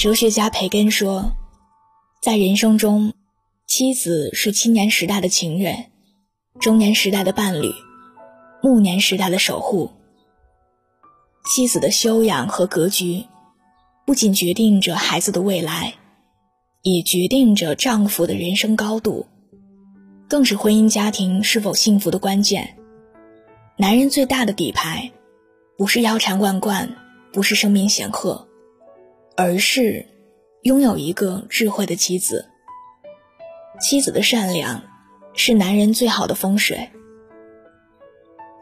哲学家培根说，在人生中，妻子是青年时代的情人，中年时代的伴侣，暮年时代的守护。妻子的修养和格局，不仅决定着孩子的未来，也决定着丈夫的人生高度，更是婚姻家庭是否幸福的关键。男人最大的底牌，不是腰缠万贯，不是声名显赫，而是拥有一个智慧的妻子。妻子的善良，是男人最好的风水。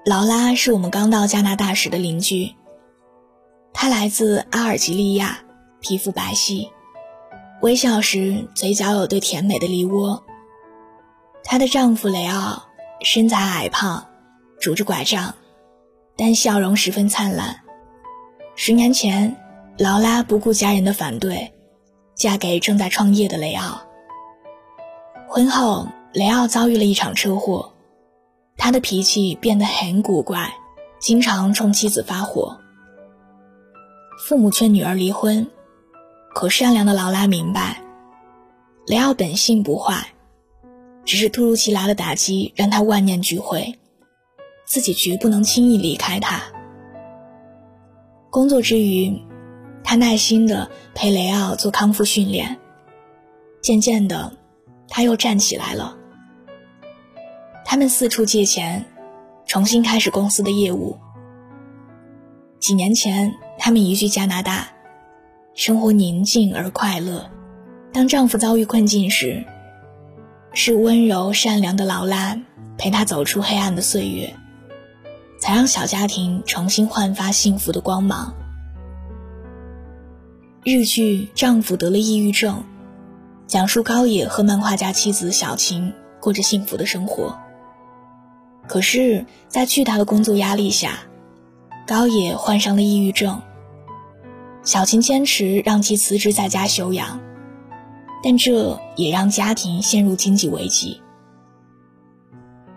劳拉是我们刚到加拿大时的邻居。她来自阿尔及利亚，皮肤白皙，微笑时嘴角有对甜美的梨窝。她的丈夫雷奥身材矮胖。拄着拐杖，但笑容十分灿烂。十年前，劳拉不顾家人的反对，嫁给正在创业的雷奥。婚后，雷奥遭遇了一场车祸，他的脾气变得很古怪，经常冲妻子发火。父母劝女儿离婚，可善良的劳拉明白，雷奥本性不坏，只是突如其来的打击让他万念俱灰。自己绝不能轻易离开他。工作之余，他耐心地陪雷奥做康复训练。渐渐的，他又站起来了。他们四处借钱，重新开始公司的业务。几年前，他们移居加拿大，生活宁静而快乐。当丈夫遭遇困境时，是温柔善良的劳拉陪他走出黑暗的岁月。才让小家庭重新焕发幸福的光芒。日剧《丈夫得了抑郁症》，讲述高野和漫画家妻子小晴过着幸福的生活。可是，在巨大的工作压力下，高野患上了抑郁症。小晴坚持让其辞职在家休养，但这也让家庭陷入经济危机。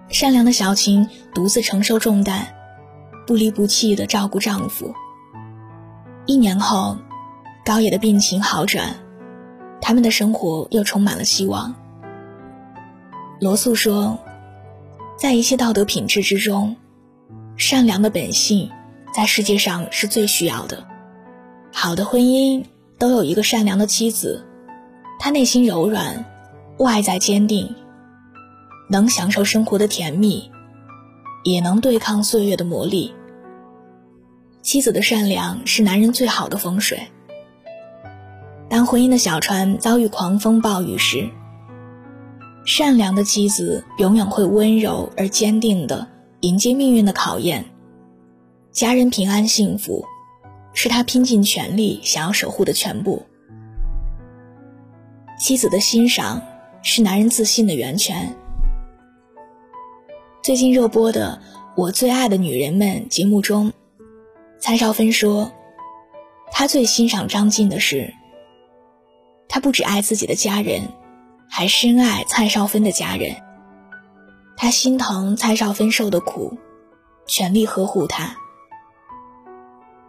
善良的小晴独自承受重担，不离不弃地照顾丈夫。一年后，高野的病情好转，他们的生活又充满了希望。罗素说，在一切道德品质之中，善良的本性在世界上是最需要的。好的婚姻都有一个善良的妻子，她内心柔软，外在坚定。能享受生活的甜蜜，也能对抗岁月的磨砺。妻子的善良是男人最好的风水。当婚姻的小船遭遇狂风暴雨时，善良的妻子永远会温柔而坚定地迎接命运的考验。家人平安幸福，是他拼尽全力想要守护的全部。妻子的欣赏是男人自信的源泉。最近热播的《我最爱的女人们》节目中，蔡少芬说，她最欣赏张晋的是，他不只爱自己的家人，还深爱蔡少芬的家人。他心疼蔡少芬受的苦，全力呵护她。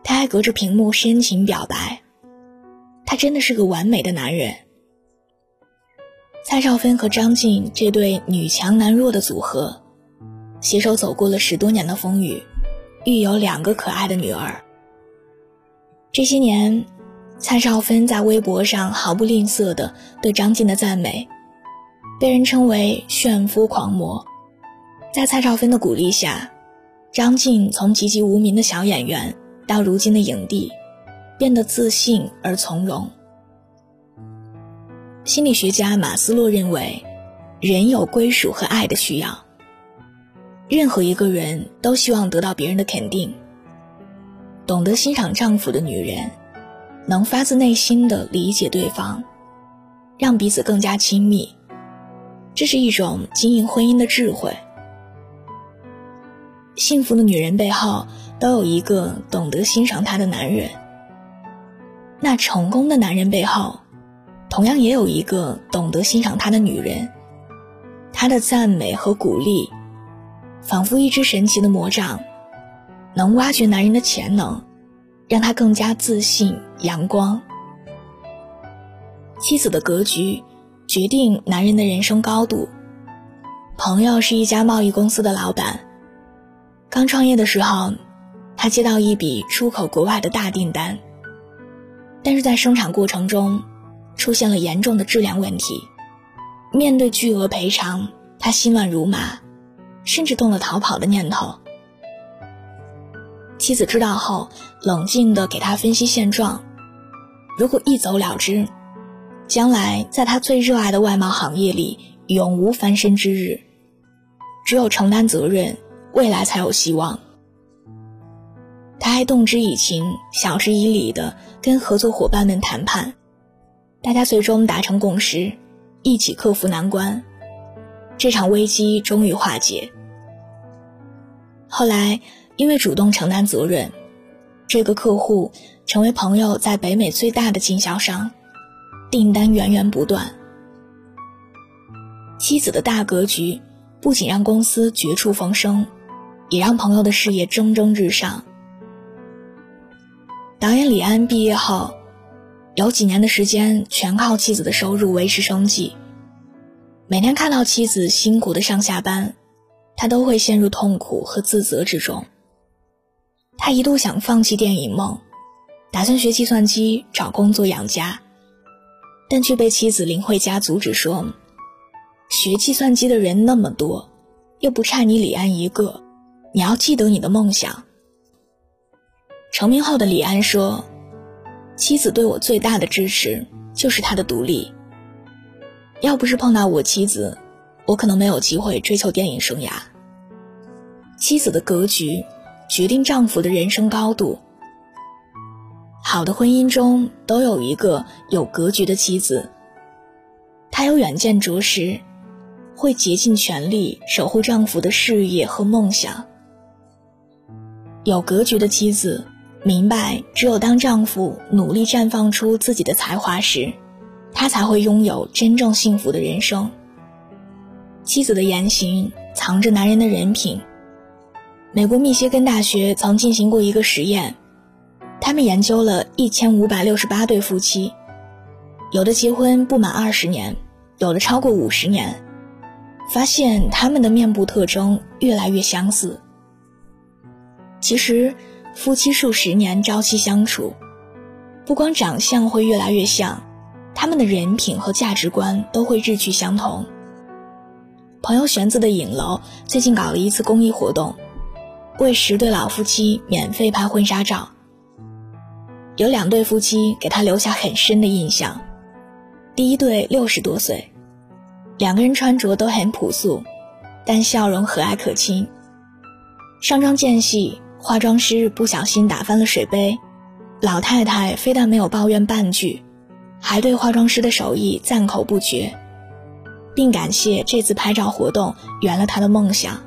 他还隔着屏幕深情表白，他真的是个完美的男人。蔡少芬和张晋这对女强男弱的组合。携手走过了十多年的风雨，育有两个可爱的女儿。这些年，蔡少芬在微博上毫不吝啬的对张晋的赞美，被人称为炫夫狂魔。在蔡少芬的鼓励下，张晋从籍籍无名的小演员到如今的影帝，变得自信而从容。心理学家马斯洛认为，人有归属和爱的需要。任何一个人都希望得到别人的肯定。懂得欣赏丈夫的女人，能发自内心的理解对方，让彼此更加亲密。这是一种经营婚姻的智慧。幸福的女人背后都有一个懂得欣赏她的男人。那成功的男人背后，同样也有一个懂得欣赏他的女人。他的赞美和鼓励。仿佛一只神奇的魔杖，能挖掘男人的潜能，让他更加自信、阳光。妻子的格局决定男人的人生高度。朋友是一家贸易公司的老板，刚创业的时候，他接到一笔出口国外的大订单，但是在生产过程中出现了严重的质量问题。面对巨额赔偿，他心乱如麻，甚至动了逃跑的念头。妻子知道后，冷静地给他分析现状：如果一走了之，将来在他最热爱的外贸行业里永无翻身之日。只有承担责任，未来才有希望。他还动之以情、晓之以理地跟合作伙伴们谈判，大家最终达成共识。一起克服难关，这场危机终于化解。后来，因为主动承担责任，这个客户成为朋友在北美最大的经销商，订单源源不断。妻子的大格局不仅让公司绝处逢生，也让朋友的事业蒸蒸日上。导演李安毕业后。有几年的时间，全靠妻子的收入维持生计。每天看到妻子辛苦的上下班，他都会陷入痛苦和自责之中。他一度想放弃电影梦，打算学计算机找工作养家，但却被妻子林慧嘉阻止说：“学计算机的人那么多，又不差你李安一个，你要记得你的梦想。”成名后的李安说。妻子对我最大的支持就是她的独立。要不是碰到我妻子，我可能没有机会追求电影生涯。妻子的格局决定丈夫的人生高度。好的婚姻中都有一个有格局的妻子，她有远见卓识，会竭尽全力守护丈夫的事业和梦想。有格局的妻子。明白，只有当丈夫努力绽放出自己的才华时，他才会拥有真正幸福的人生。妻子的言行藏着男人的人品。美国密歇根大学曾进行过一个实验，他们研究了一千五百六十八对夫妻，有的结婚不满二十年，有的超过五十年，发现他们的面部特征越来越相似。其实。夫妻数十年朝夕相处，不光长相会越来越像，他们的人品和价值观都会日趋相同。朋友玄子的影楼最近搞了一次公益活动，为十对老夫妻免费拍婚纱照。有两对夫妻给他留下很深的印象。第一对六十多岁，两个人穿着都很朴素，但笑容和蔼可亲。上妆间隙。化妆师不小心打翻了水杯，老太太非但没有抱怨半句，还对化妆师的手艺赞口不绝，并感谢这次拍照活动圆了她的梦想。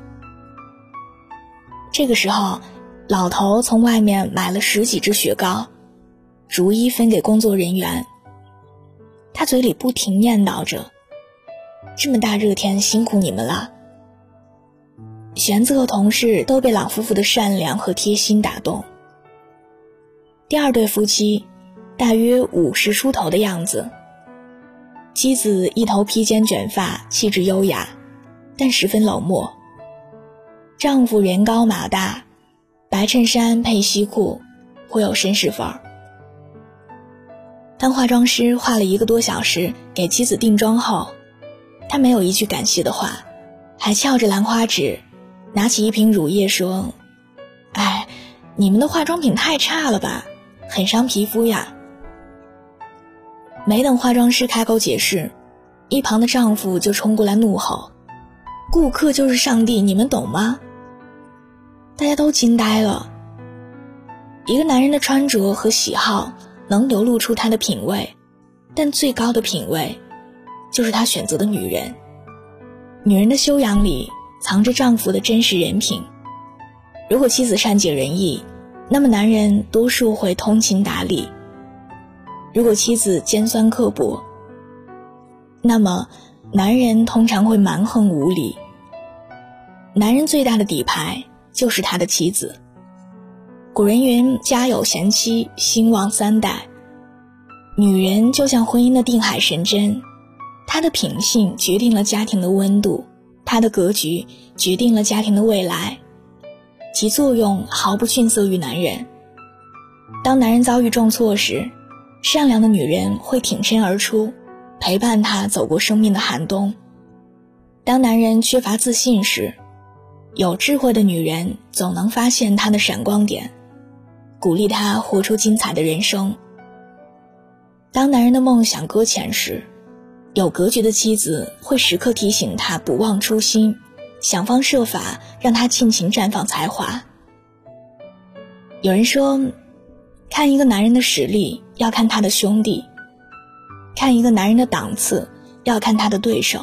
这个时候，老头从外面买了十几支雪糕，逐一分给工作人员。他嘴里不停念叨着：“这么大热天，辛苦你们了。”玄子和同事都被老夫妇的善良和贴心打动。第二对夫妻，大约五十出头的样子。妻子一头披肩卷发，气质优雅，但十分冷漠。丈夫人高马大，白衬衫配西裤，颇有绅士范儿。当化妆师花了一个多小时给妻子定妆后，他没有一句感谢的话，还翘着兰花指。拿起一瓶乳液说：“哎，你们的化妆品太差了吧，很伤皮肤呀。”没等化妆师开口解释，一旁的丈夫就冲过来怒吼：“顾客就是上帝，你们懂吗？”大家都惊呆了。一个男人的穿着和喜好能流露出他的品味，但最高的品味，就是他选择的女人。女人的修养里。藏着丈夫的真实人品。如果妻子善解人意，那么男人多数会通情达理；如果妻子尖酸刻薄，那么男人通常会蛮横无理。男人最大的底牌就是他的妻子。古人云：“家有贤妻，兴旺三代。”女人就像婚姻的定海神针，她的品性决定了家庭的温度，她的格局决定了家庭的未来，其作用毫不逊色于男人。当男人遭遇重挫时，善良的女人会挺身而出，陪伴他走过生命的寒冬；当男人缺乏自信时，有智慧的女人总能发现他的闪光点，鼓励他活出精彩的人生。当男人的梦想搁浅时，有格局的妻子会时刻提醒他不忘初心，想方设法让他尽情绽放才华。有人说。看一个男人的实力，要看他的兄弟；看一个男人的档次，要看他的对手；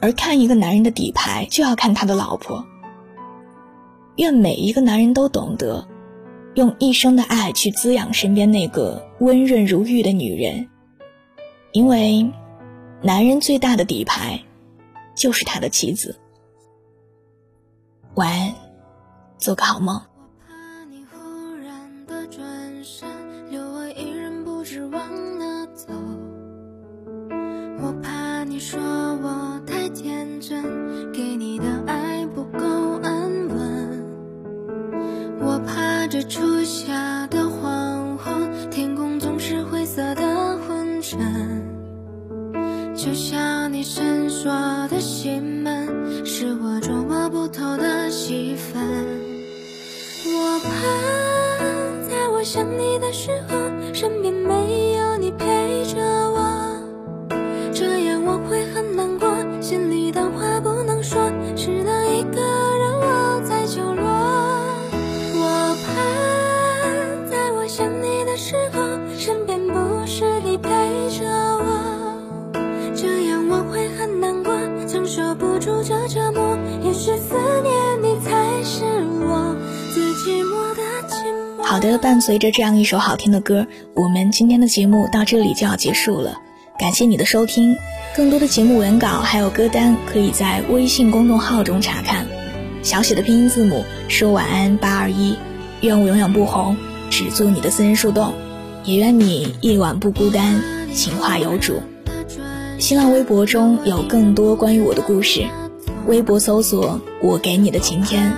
而看一个男人的底牌，就要看他的老婆。愿每一个男人都懂得，用一生的爱去滋养身边那个温润如玉的女人，因为，男人最大的底牌，就是他的妻子。晚安，做个好梦。的时候，身边没有你陪着好的，伴随着这样一首好听的歌，我们今天的节目到这里就要结束了。感谢你的收听，更多的节目文稿还有歌单可以在微信公众号中查看。小写的拼音字母说晚安八二一，愿我永远不红，只做你的私人树洞，也愿你夜晚不孤单，情话有主。新浪微博中有更多关于我的故事，微博搜索我给你的晴天，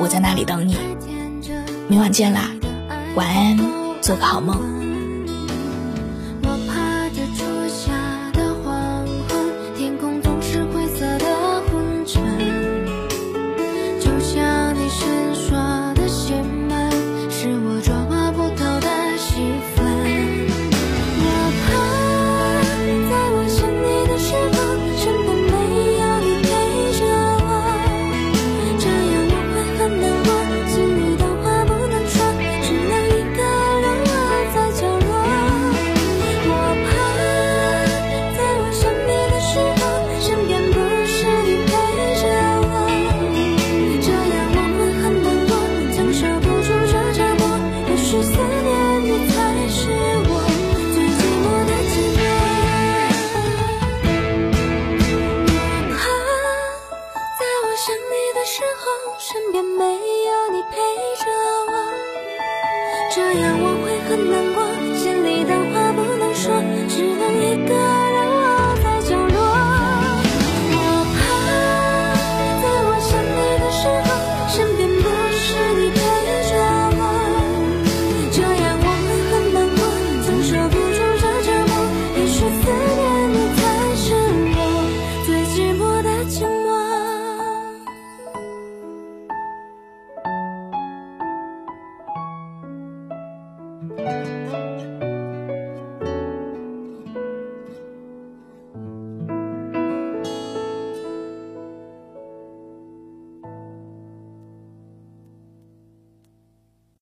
我在那里等你。明晚见啦。晚安，做个好梦。